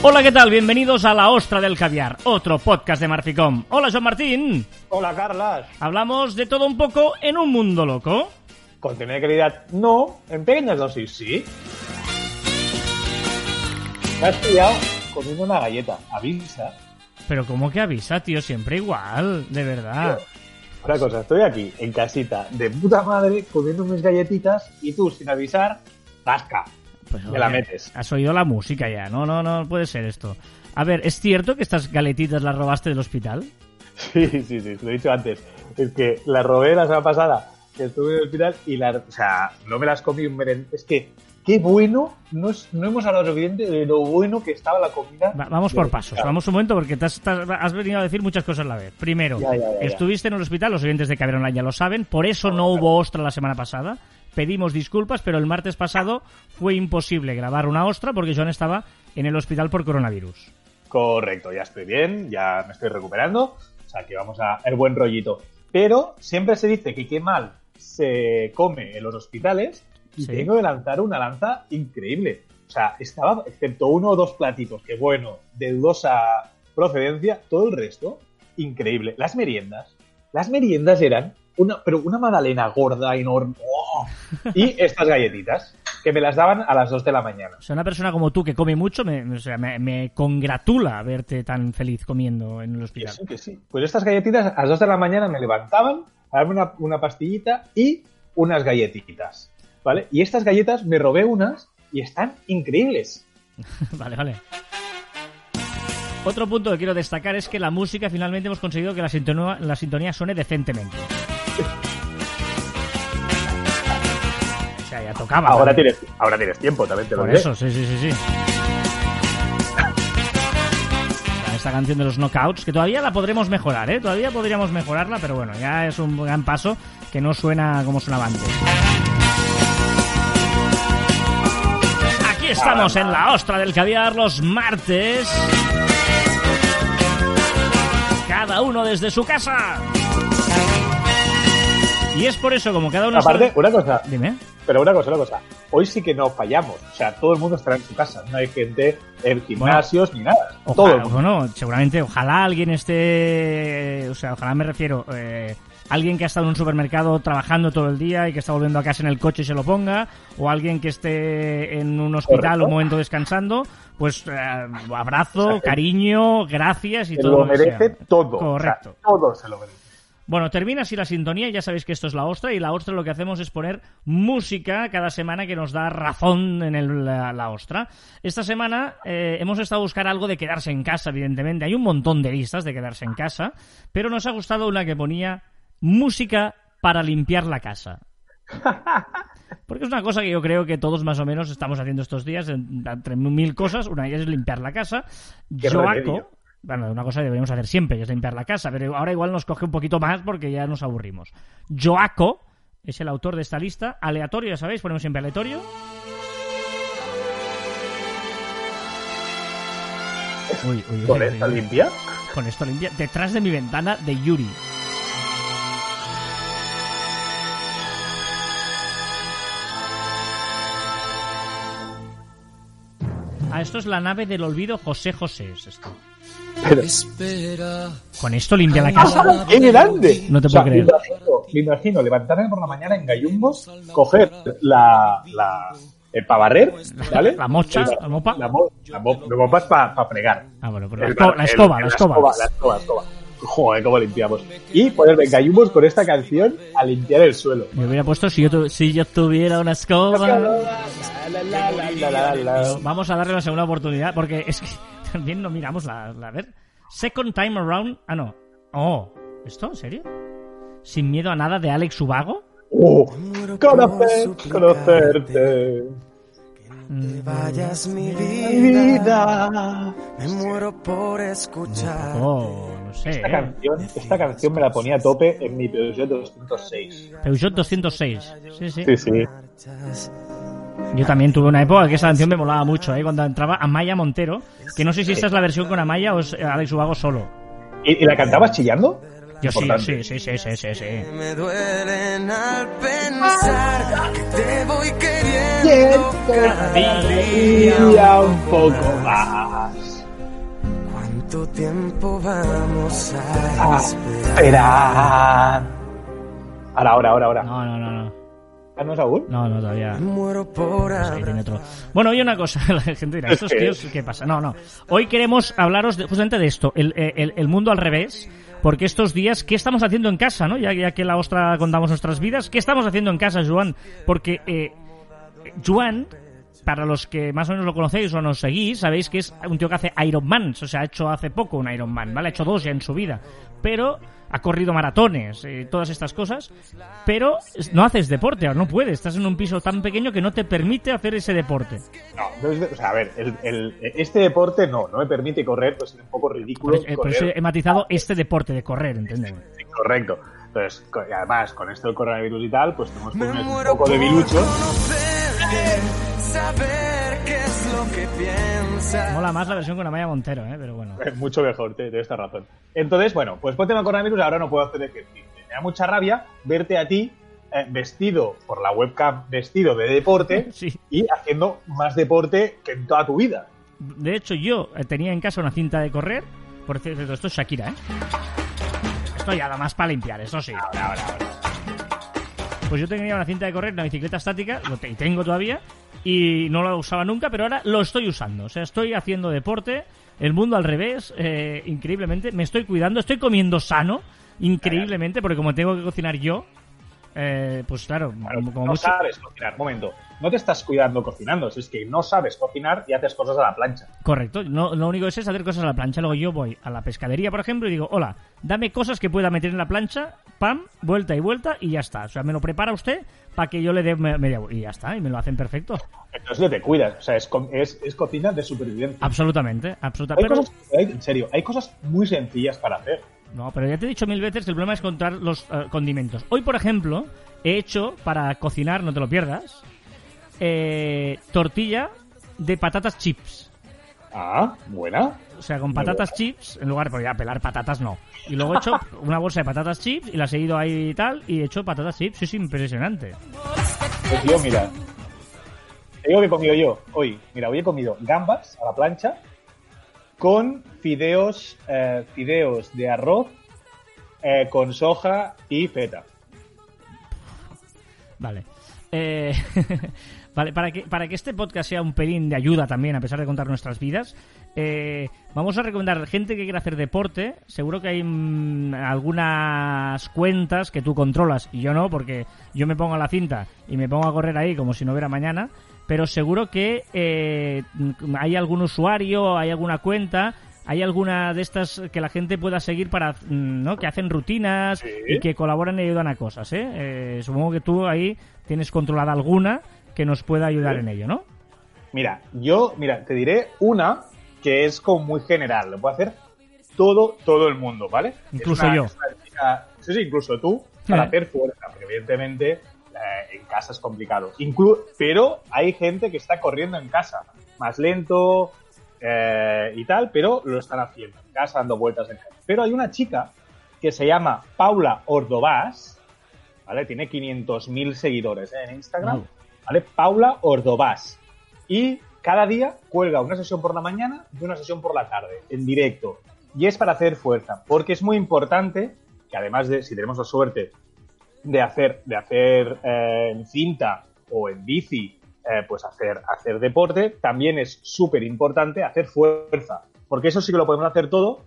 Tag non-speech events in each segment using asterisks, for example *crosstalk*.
Hola, ¿qué tal? Bienvenidos a La Ostra del Caviar, otro podcast de Marficom. Hola, Joan Martín. Hola, Carlas. Hablamos de todo un poco en un mundo loco. Contenido de calidad, no. En pequeñas dosis, sí. Me has pillado comiendo una galleta. Avisa. Pero ¿cómo que avisa, tío? Siempre igual, de verdad. Una cosa, estoy aquí, en casita, de puta madre, comiendo mis galletitas y tú, sin avisar, tasca. Pues, Me la metes. Has oído la música ya. No, no, no puede ser esto. A ver, ¿es cierto que estas galetitas las robaste del hospital? *laughs* Sí, sí, sí, te lo he dicho antes. Es que la robé la semana pasada, que estuve en el hospital, y la, o sea, no me las comí un meren... Es que, qué bueno, no, es- no hemos hablado suficiente de lo bueno que estaba la comida. Va- vamos por pasos. Vamos un momento porque te has, te has- has venido a decir muchas cosas a la vez. Primero, Ya, ya, ya, ya. estuviste en el hospital, los oyentes de Online ya lo saben, por eso no hubo ostra la semana pasada. Pedimos disculpas, pero el martes pasado fue imposible grabar una ostra porque Joan estaba en el hospital por coronavirus. Correcto, ya estoy bien, ya me estoy recuperando, o sea que vamos a el buen rollito. Pero siempre se dice que qué mal se come en los hospitales y Sí. tengo que lanzar una lanza increíble. O sea, estaba, excepto uno o dos platitos, que bueno, de dudosa procedencia, todo el resto, increíble. Las meriendas, las meriendas eran una, pero una magdalena gorda, enorme, ¡oh! y estas galletitas, que me las daban a las 2 de la mañana. O sea, una persona como tú que come mucho, me, o sea, me, me congratula verte tan feliz comiendo en el Que hospital. sí, que sí. Pues estas galletitas a las 2 de la mañana me levantaban a darme una, una pastillita y unas galletitas. ¿Vale? Y estas galletas me robé unas y están increíbles. *laughs* Vale, vale. Otro punto que quiero destacar es que la música finalmente hemos conseguido que la sintonía, la sintonía suene decentemente. O sea, ya tocaba. Ahora también. tienes, ahora tienes tiempo, también te lo Por diré. eso, sí, sí, sí, sí. *laughs* Esta canción de los knockouts, que todavía la podremos mejorar, ¿eh? Todavía podríamos mejorarla, pero bueno, ya es un gran paso que no suena como sonaba antes. Aquí estamos en la ostra del caviar los martes. Cada uno desde su casa. Y es por eso, como cada uno Aparte, una cosa, Dime. pero una cosa, una cosa. Hoy sí que no fallamos. O sea, todo el mundo estará en su casa. No hay gente en gimnasios ni nada. Todo Ojalá, el mundo. bueno, seguramente, ojalá alguien esté, o sea, ojalá me refiero, eh, alguien que ha estado en un supermercado trabajando todo el día y que está volviendo a casa en el coche y se lo ponga, o alguien que esté en un hospital Correcto. un momento descansando, pues eh, abrazo, O sea, que- cariño, gracias y Se todo lo merece sea. todo. Correcto. O sea, todo se lo merece. Bueno, termina así la sintonía ya sabéis que esto es la ostra y la ostra lo que hacemos es poner música cada semana que nos da razón en el- la, la ostra. Esta semana eh, hemos estado a buscar algo de quedarse en casa, evidentemente. Hay un montón de listas de quedarse en casa, pero nos ha gustado una que ponía música para limpiar la casa. *laughs* Porque es una cosa que yo creo que todos más o menos estamos haciendo estos días, en- entre mil cosas. Una de ellas es limpiar la casa. Qué bueno, una cosa que deberíamos hacer siempre, que es limpiar la casa, pero ahora igual nos coge un poquito más porque ya nos aburrimos. Joaco es el autor de esta lista, aleatorio, ya sabéis, ponemos siempre aleatorio. Uy, uy, uy, ¿Con uy. limpia? Con esto limpia. Detrás de mi ventana de Yuri. Ah, esto es la nave del olvido José José. Es esto. Pero- Espera. Con esto limpia la casa. ¡Qué grande! No te O sea, puedo creer. Me imagino, me imagino levantarme por la mañana en gallumbos, coger la, la, el para barrer, ¿vale? La mocha, El- la mopa. La, mo- la mo- la mopa es para fregar. Ah, bueno, pero la, la escoba, la escoba. La escoba, la escoba. Joder, cómo limpiamos. Y ponerme gallumbos con esta canción a limpiar el suelo. Me hubiera puesto si yo, tu- si yo tuviera una escoba. La, la, la, la, la, la. Vamos a darle una segunda oportunidad porque es que *laughs* también no miramos la, la- a ver. Second time around. Ah, no. Oh, ¿esto? ¿En serio? Sin miedo a nada de Alex Ubago. Oh, conocer, conocerte. Te vayas mi vida. Me muero por escuchar. Oh, sé. Esta ¿eh? canción, esta canción me la ponía a tope en mi Peugeot 206. Peugeot 206. Sí, sí. Sí, sí. Yo también tuve una época que esa canción me molaba mucho, ¿eh? Cuando entraba Amaya Montero, que no sé si esta es la versión con Amaya o es Alex Ubago solo. ¿Y, y la cantabas chillando? Yo sí, sí, sí, sí, sí, sí, sí. Me duelen al pensar que te voy queriendo cada día. un poco más. ¿Cuánto tiempo vamos a A esperar? Ahora, ahora, ahora, ahora. No, no, no, no. ¿Ah, ¿No es Saúl? No, no, todavía. Muero por Pues ahí tiene otro. Bueno, oye una cosa, *laughs* la gente dirá, estos *laughs* tíos, ¿qué pasa? No, no. Hoy queremos hablaros de- justamente de esto, el, el- el mundo al revés, porque estos días, ¿qué estamos haciendo en casa, no? Ya, ya que la ostra contamos nuestras vidas, ¿qué estamos haciendo en casa, Joan? Porque, eh, Joan, para los que más o menos lo conocéis o nos seguís, sabéis que es un tío que hace Iron Man, o sea, ha hecho hace poco un Iron Man, ¿vale? Ha hecho dos ya en su vida, pero ha corrido maratones, eh, todas estas cosas, pero no haces deporte, ahora no puedes, estás en un piso tan pequeño que no te permite hacer ese deporte. No, o sea, a ver, el- el- este deporte no, no me permite correr, pues es un poco Por, ridículo. eso- eh, por eso he matizado este deporte de correr, ¿entiendes? Sí, correcto. Entonces, además, con esto del coronavirus y tal, pues tenemos Me un, poco por de bilucho. Saber qué es lo que piensas. Mola más la versión con Amaya Montero, ¿eh? Pero bueno. Mucho mejor, te, te esta razón. Entonces, bueno, pues por tema coronavirus ahora no puedo hacer ejercicio. Me da mucha rabia verte a ti eh, vestido por la webcam, vestido de deporte *laughs* Sí. y haciendo más deporte que en toda tu vida. De hecho, yo eh, tenía en casa una cinta de correr. Por cierto, esto es Shakira, ¿eh? Esto ya da más para limpiar, eso sí. Ahora, ahora, ahora. Pues yo tenía una cinta de correr, una bicicleta estática, y tengo todavía, y no la usaba nunca, pero ahora lo estoy usando. O sea, estoy haciendo deporte, el mundo al revés, eh, increíblemente. Me estoy cuidando, estoy comiendo sano, increíblemente, porque como tengo que cocinar yo, eh, pues claro, Claro, como, no mucho. sabes cocinar. Momento, no te estás cuidando cocinando, si es que no sabes cocinar y haces cosas a la plancha. Correcto, no, lo único que es hacer cosas a la plancha. Luego yo voy a la pescadería, por ejemplo, y digo, hola, dame cosas que pueda meter en la plancha, pam, vuelta y vuelta, y ya está. O sea, me lo prepara usted para que yo le dé me- media vuelta. Y ya está, y me lo hacen perfecto. Entonces no te cuidas, o sea, es, es, es cocina de supervivencia. Absolutamente, absolutamente. Pero, en serio, hay cosas muy sencillas para hacer. no, pero ya te he dicho mil veces que el problema es encontrar los eh, condimentos. Hoy, por ejemplo, he hecho para cocinar, no te lo pierdas, eh, tortilla de patatas chips. Ah, buena. O sea, con patatas chips, en lugar de ya pelar patatas, no. Y luego he hecho *laughs* una bolsa de patatas chips y las he ido ahí y tal, y he hecho patatas chips. Es impresionante. Pues yo, mira. Te digo que he comido yo hoy. Mira, hoy he comido gambas a la plancha con fideos, eh, fideos de arroz eh, con soja y feta. Vale. Eh, *laughs* vale, para que, para que este podcast sea un pelín de ayuda también, a pesar de contar nuestras vidas, eh, vamos a recomendar gente que quiera hacer deporte. Seguro que hay mm, algunas cuentas que tú controlas y yo no, porque yo me pongo a la cinta y me pongo a correr ahí como si no hubiera mañana. Pero seguro que eh, hay algún usuario, hay alguna cuenta hay alguna de estas que la gente pueda seguir para, mm, ¿no? Que hacen rutinas Sí. y que colaboran y ayudan a cosas, ¿eh? Eh, Supongo que tú ahí tienes controlada alguna que nos pueda ayudar Sí. en ello, ¿no? Mira, yo, mira, te diré una que es como muy general. Lo puede hacer todo, todo el mundo, ¿vale? Incluso una- yo. una sí, sí, incluso tú, para hacer fuerza, porque evidentemente eh, en casa es complicado. Inclu- pero hay gente que está corriendo en casa, más lento eh, y tal, pero lo están haciendo en casa, dando vueltas en casa. Pero hay una chica que se llama Paula Ordovás, ¿vale? Tiene 500.000 seguidores ¿eh? en Instagram. ¿vale? Paula Ordovás. Y cada día cuelga una sesión por la mañana y una sesión por la tarde, en directo. Y es para hacer fuerza, porque es muy importante que además de, si tenemos la suerte de hacer, de hacer eh, en cinta o en bici, eh, pues hacer, hacer deporte, también es súper importante hacer fuerza, porque eso sí que lo podemos hacer todo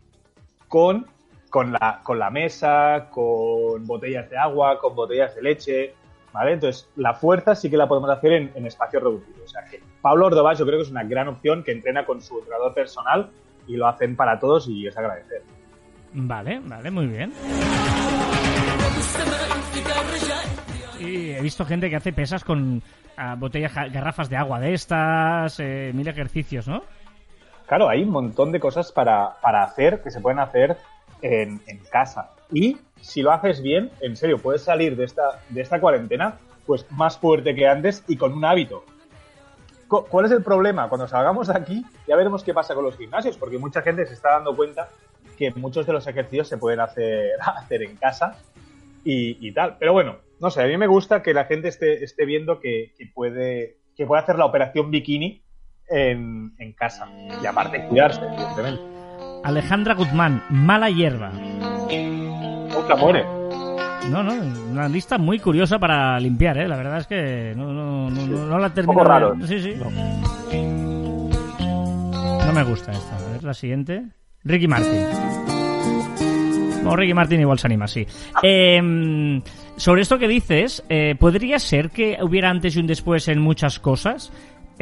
con, con, la, con la mesa, con botellas de agua, con botellas de leche, ¿vale? Entonces, la fuerza sí que la podemos hacer en, en espacios reducidos. O sea que Pablo Ordovás yo creo que es una gran opción que entrena con su entrenador personal y lo hacen para todos y es agradecer. Vale, vale, muy bien. Y he visto gente que hace pesas con ah, botellas, garrafas de agua de estas, eh, mil ejercicios, ¿no? Claro, hay un montón de cosas para, para hacer que se pueden hacer en, en casa. Y si lo haces bien, en serio, puedes salir de esta, de esta cuarentena pues más fuerte que antes y con un hábito. cu- ¿cuál es el problema? Cuando salgamos de aquí, ya veremos qué pasa con los gimnasios, porque mucha gente se está dando cuenta que muchos de los ejercicios se pueden hacer, *laughs* hacer en casa y, y tal. Pero bueno, no sé, a mí me gusta que la gente esté, esté viendo que, que puede, que puede hacer la operación bikini en, en casa. Y aparte cuidarse, evidentemente. Alejandra Guzmán, mala hierba. Muere. No, no, una lista muy curiosa para limpiar, ¿eh? La verdad es que no, no, no, no- no la termino. poco de- raro. Sí, sí. No me gusta esta. A ver, la siguiente. Ricky Martin. No, Ricky Martin igual se anima, sí. Eh, sobre esto que dices, eh, ¿podría ser que hubiera antes y un después en muchas cosas?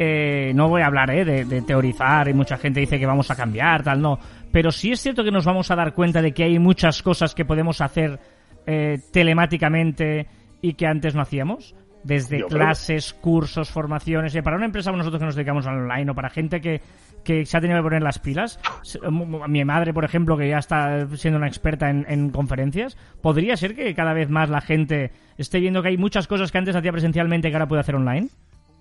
Eh, no voy a hablar eh, de, de teorizar y mucha gente dice que vamos a cambiar, tal, no. Pero sí es cierto que nos vamos a dar cuenta de que hay muchas cosas que podemos hacer eh, telemáticamente y que antes no hacíamos. Desde Yo creo- clases, cursos, formaciones. eh, para una empresa como nosotros que nos dedicamos al online o para gente que, que se ha tenido que poner las pilas. Mi madre, por ejemplo, que ya está siendo una experta en, en conferencias, podría ser que cada vez más la gente esté viendo que hay muchas cosas que antes hacía presencialmente que ahora puede hacer online.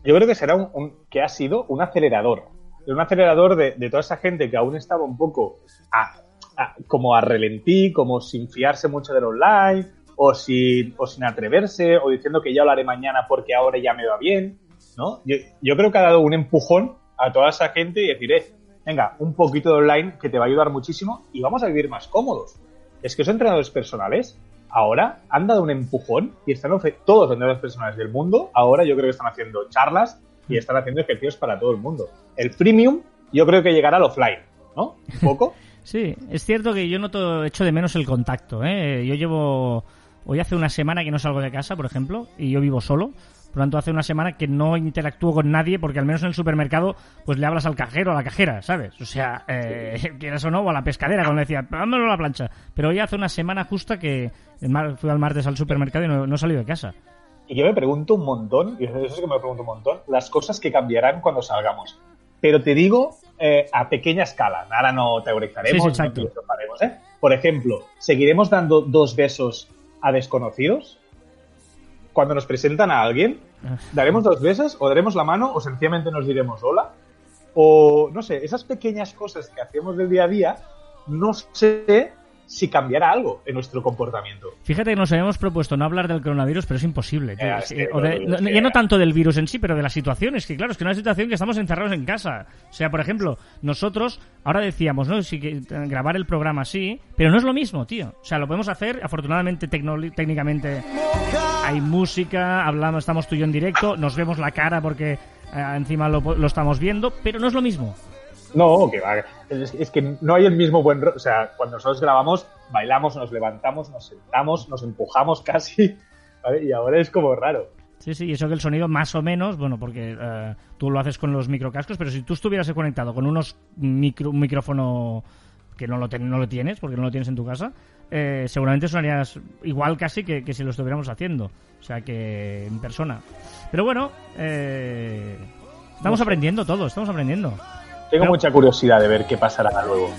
Yo creo que será un, que ha sido un acelerador. Un acelerador de, toda esa gente que aún estaba un poco a- a- como a relentí, como sin fiarse mucho del online, o sin, o sin atreverse, o diciendo que ya lo haré mañana porque ahora ya me va bien. ¿no? Yo, yo creo que ha dado un empujón a toda esa gente y decir, eh, venga, un poquito de online que te va a ayudar muchísimo y vamos a vivir más cómodos. Es que los entrenadores personales ahora han dado un empujón y están todos los entrenadores personales del mundo, ahora yo creo que están haciendo charlas y están haciendo ejercicios para todo el mundo. El premium yo creo que llegará al offline, ¿no? Un poco. *laughs* Sí, es cierto que yo noto, echo de menos el contacto. ¿eh? Yo llevo, hoy hace una semana que no salgo de casa, por ejemplo, y yo vivo solo. Por lo tanto, hace una semana que no interactúo con nadie porque al menos en el supermercado pues le hablas al cajero o a la cajera, ¿sabes? O sea, eh, *laughs* quieras o no, o a la pescadera, cuando decía, dámelo a la plancha. Pero hoy hace una semana justa que fui al martes al supermercado y no, no he salido de casa. Y yo me pregunto un montón, y eso es que me pregunto un montón, las cosas que cambiarán cuando salgamos. Pero te digo eh, a pequeña escala. Ahora no teorizaremos, Sí, sí, no exacto. filosofaremos, ¿eh? Por ejemplo, ¿seguiremos dando dos besos a desconocidos? Cuando nos presentan a alguien, ¿daremos dos besos o daremos la mano o sencillamente nos diremos hola? O, no sé, esas pequeñas cosas que hacemos del día a día, no sé si cambiará algo en nuestro comportamiento. Fíjate que nos habíamos propuesto no hablar del coronavirus, pero es imposible. tío. Ya, eh, o de- no- ya tanto del virus en sí, pero de la situación. Es que claro, es que una situación que estamos encerrados en casa. O sea, por ejemplo, nosotros ahora decíamos, ¿no? Sí que eh, grabar el programa así, pero no es lo mismo, tío. O sea, lo podemos hacer, afortunadamente técnicamente hay música, hablamos, estamos tú y yo en directo, nos vemos la cara porque eh, encima lo, lo estamos viendo, pero no es lo mismo. No, que va. Es, es que no hay el mismo buen. ro- O sea, cuando nosotros grabamos, bailamos, nos levantamos, nos sentamos, nos empujamos *laughs* casi. ¿vale? Y ahora es como raro. Sí, sí, y eso que el sonido más o menos, bueno, porque eh, tú lo haces con los microcascos, pero si tú estuvieras conectado con unos micro, un micrófono que no lo, ten- no lo tienes, porque no lo tienes en tu casa, eh, seguramente sonarías igual casi que, que si lo estuviéramos haciendo. O sea, que en persona. Pero bueno, eh, estamos aprendiendo todo, estamos aprendiendo. Tengo mucha curiosidad de ver qué pasará luego.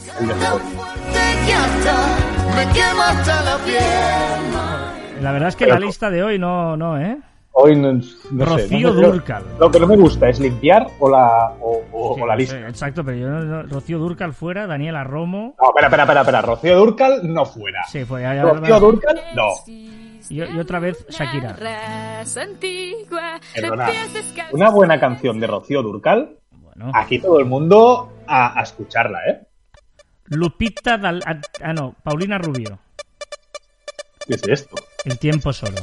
la verdad es que Pero la lista de hoy no, no, ¿eh? Hoy no, no sé, Rocío no sé, lo- Dúrcal. Lo que no me gusta es limpiar o la, o, o- Sí, o la no lista. sé, exacto, pero yo, no- no- Rocío Durcal fuera, Daniela Romo. No, espera, espera, espera, espera. Rocío Durcal no fuera. Sí, fue ya, ya- Rocío Durcal, no. y, y otra vez Shakira. Perdona. Una buena canción de Rocío Durcal, Aquí todo el mundo a, a escucharla, ¿eh? Lupita Dal... Ah, ah, no, Paulina Rubio. ¿Qué es esto? El tiempo solo.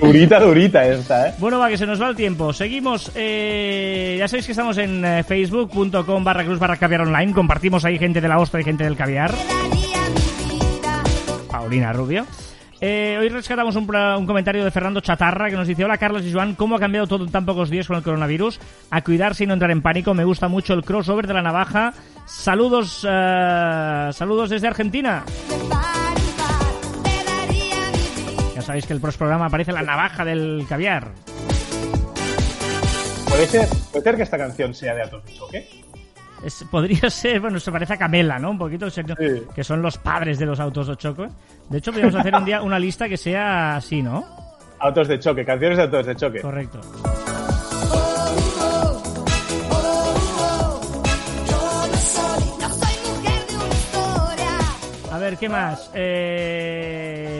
Durita, durita esta, ¿eh? Bueno, va, que se nos va el tiempo. Seguimos. eh, ya sabéis que estamos en eh, facebook.com barra cruz barra caviar online. Compartimos ahí gente de la ostra y gente del caviar. Paulina Rubio. Eh, hoy rescatamos un, comentario de Fernando Chatarra que nos dice Hola Carlos y Joan, ¿cómo ha cambiado todo en tan pocos días con el coronavirus? A cuidarse y no entrar en pánico, me gusta mucho el crossover de la navaja. Saludos, eh, saludos desde Argentina. Ya sabéis que el próximo programa aparece la navaja del caviar. ¿Puede ser, ¿Puede ser que esta canción sea de Atos de? Es- podría *laughs* ser, bueno, se parece a Camela, ¿no? Un poquito, Sí. que son los padres de los autos de choque. De hecho, podríamos hacer un día *laughs* una lista que sea así, ¿no? Autos de choque, canciones de autos de choque. Correcto. A ver, ¿qué más? Eh,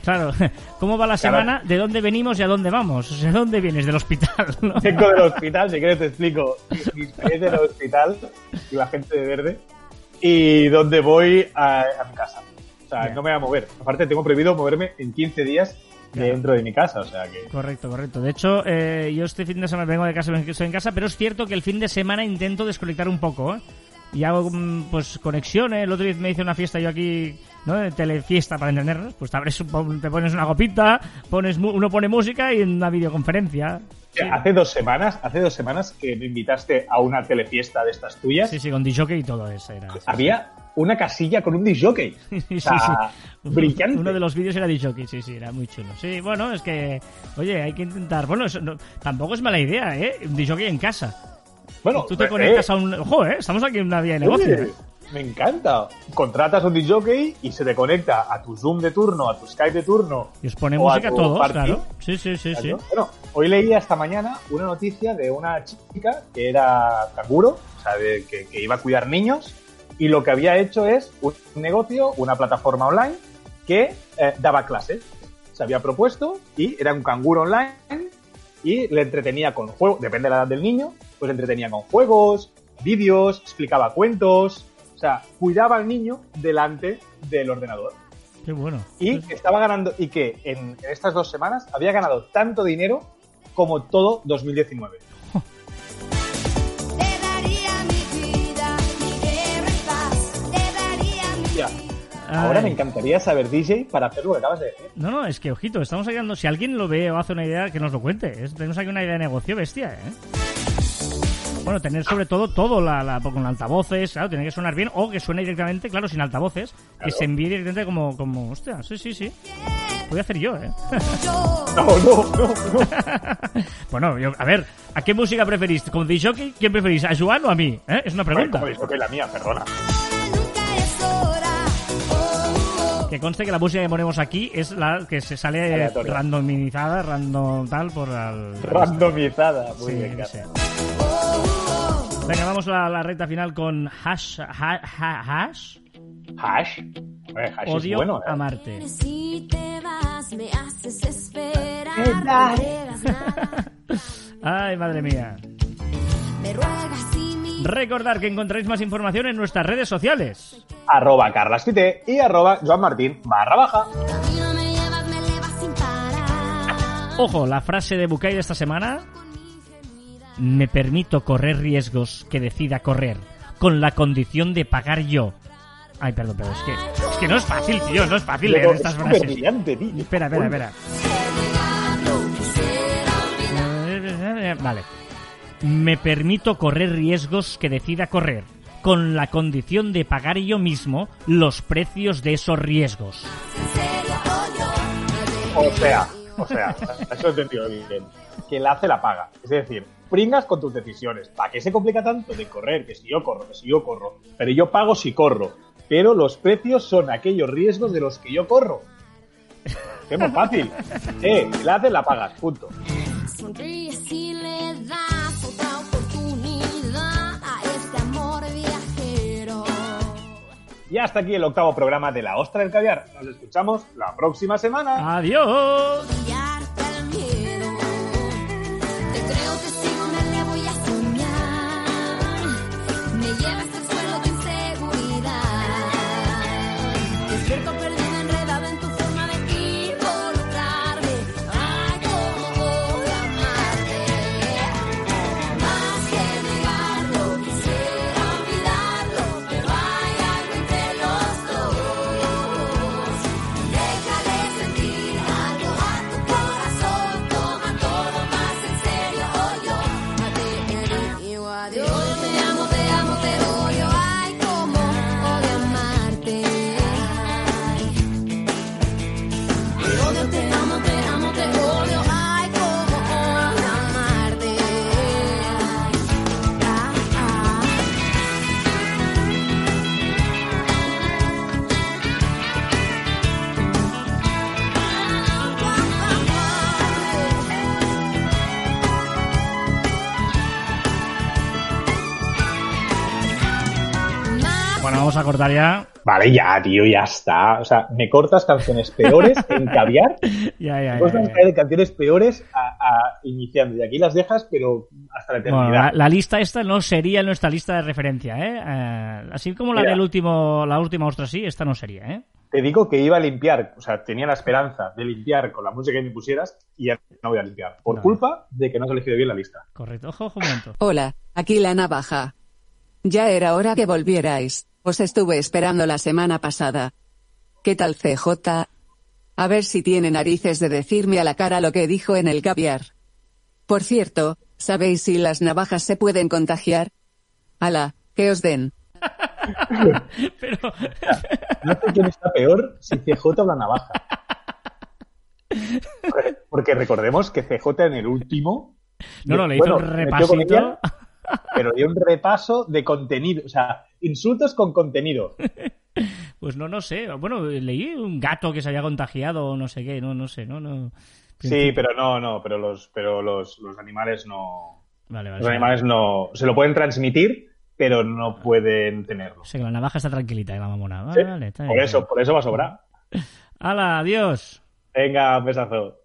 claro, *laughs* ¿cómo va la Claro. semana? ¿De dónde venimos y a dónde vamos? ¿de dónde vienes? Del hospital, ¿no? *laughs* Vengo del hospital, si quieres te explico experiencia del hospital y la gente de verde y dónde voy a, a mi casa. O sea, Ya. no me voy a mover. Aparte, tengo prohibido moverme en 15 días Claro. dentro de mi casa, o sea que... Correcto, correcto. De hecho, eh, yo este fin de semana vengo de casa, estoy en casa, pero es cierto que el fin de semana intento desconectar un poco, ¿eh? Y hago, mm, pues, conexiones. El otro día me hice una fiesta yo aquí, ¿no? De telefiesta, para entendernos. Pues te, abres te pones una copita, pones, uno pone música y una videoconferencia. Sea, Hace dos semanas, hace dos semanas que me invitaste a una telefiesta de estas tuyas, Sí, sí, con disjockey y todo eso era. sí, había una casilla con un disjockey. *laughs* O sea, sí. brillante. Uno de los vídeos era disjockey, sí, sí, era muy chulo. Sí, bueno, es que, oye, hay que intentar. Bueno, eso no- tampoco es mala idea, ¿eh? Un disjockey en casa. Bueno, Tú te eh, conectas eh, a un. Ojo, ¿eh? Estamos aquí en una vía de negocio. ¿eh? me encanta. Contratas un disjockey y se te conecta a tu Zoom de turno, a tu Skype de turno. Y os pone a música a tu todos, party. claro. Sí, sí, sí, sí. Bueno, hoy leía esta mañana una noticia de una chica que era canguro, o sea, de- que, que iba a cuidar niños, y lo que había hecho es un negocio, una plataforma online, que eh, daba clases. Se había propuesto y era un canguro online y le entretenía con juegos, depende de la edad del niño, pues le entretenía con juegos, vídeos, explicaba cuentos, o sea, cuidaba al niño delante del ordenador Qué bueno. y que estaba ganando y que en, en estas dos semanas había ganado tanto dinero como todo 2019. Te daría mi vida, mi guerra y paz. Te daría mi Ya. Ay. Ahora me encantaría saber DJ para hacer lo que acabas de decir. No, no, es que, ojito, estamos aquí dando. Si alguien lo ve o hace una idea, que nos lo cuente. Es- tenemos aquí una idea de negocio bestia, ¿eh? Bueno, tener sobre todo todo la, la- con altavoces, claro, tiene que sonar bien, o que suene directamente, claro, sin altavoces, que se envíe directamente como, como, hostia, sí, sí, sí. Voy a hacer yo, ¿eh? *laughs* No, no, no, no. *laughs* bueno, yo, a ver, ¿a qué música preferís? ¿Como DJ? ¿Quién preferís? ¿A Joan o a mí? ¿Eh? Es una pregunta. Como dicho que la mía, perdona. Que conste que la música que ponemos aquí es la que se sale Aleatoria. randomizada, random tal, por al... Randomizada. Muy Sí, bien, Venga, vamos a la recta final con hash, ha- ha- hash, Hash. Eh, hash odio es bueno, ¿eh? a Marte. Si te vas, me haces esperar. ¿Qué tal? No digas nada. Ay, madre mía. Me ruegas y mi Recordar que encontráis más información en nuestras redes sociales. Arroba carlaspite y arroba joanmartin barra baja. Ojo, la frase de Bucay de esta semana. Me permito correr riesgos que decida correr, con la condición de pagar yo. Ay, perdón, pero es que, es que no es fácil, tío, no es fácil leer estas frases. brillante, tío. Espera, espera, espera. Vale. Me permito correr riesgos que decida correr, con la condición de pagar yo mismo los precios de esos riesgos. O sea, o sea, eso he entendido bien. Quien la hace la paga. Es decir, pringas con tus decisiones. ¿Para qué se complica tanto de correr? Que si yo corro, que si yo corro. Pero yo pago si corro. Pero los precios son aquellos riesgos de los que yo corro. Es muy fácil. *laughs* Eh, la hace la pagas, punto. Sonríes y le das otra oportunidad a este amor viajero. Y hasta aquí el octavo programa de La Ostra del Caviar. Nos escuchamos la próxima semana. Adiós. Cortar ya. Vale, ya, tío, ya está. O sea, me cortas canciones peores en caviar. *laughs* Ya, ya, Me ya, cortas ya. canciones peores a, a iniciando. Y aquí las dejas, pero hasta la eternidad. Bueno, la, la lista esta no sería nuestra lista de referencia, ¿eh? Eh, así como la Mira. del último, la última ostra sí, esta no sería, ¿eh? Te digo que iba a limpiar, o sea, tenía la esperanza de limpiar con la música que me pusieras y ya no voy a limpiar. Por culpa de que no has elegido bien la lista. Correcto. Ojo, ojo, un momento. Hola, aquí la navaja. Ya era hora que volvierais. Os estuve esperando la semana pasada. ¿Qué tal CJ? A ver si tiene narices de decirme a la cara lo que dijo en el caviar. Por cierto, ¿sabéis si las navajas se pueden contagiar? Ala, que os den. *laughs* Pero, *laughs* No sé quién está peor, si CJ o la navaja. *laughs* Porque- recordemos que CJ en el último. no, no, le hizo bueno, un repasito. Pero dio un repaso de contenido. O sea, insultos con contenido. *laughs* Pues no, no sé. Bueno, leí un gato que se había contagiado o no sé qué, no, no sé, no, no. Sí, pero no, no, pero los, pero los, los animales no. Vale, vale. Los animales no. Se lo pueden transmitir, pero no pueden tenerlo. O sea, que la navaja está tranquilita y la mamona. Sí, Vale, vale, está por bien. eso, por eso va a sobrar. *laughs* Hala, adiós. Venga, un besazo.